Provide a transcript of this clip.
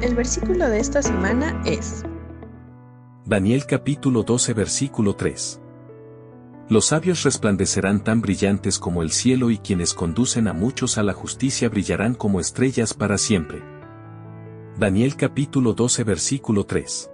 El versículo de esta semana es Daniel capítulo 12 versículo 3. Los sabios resplandecerán tan brillantes como el cielo y quienes conducen a muchos a la justicia brillarán como estrellas para siempre. Daniel capítulo 12 versículo 3.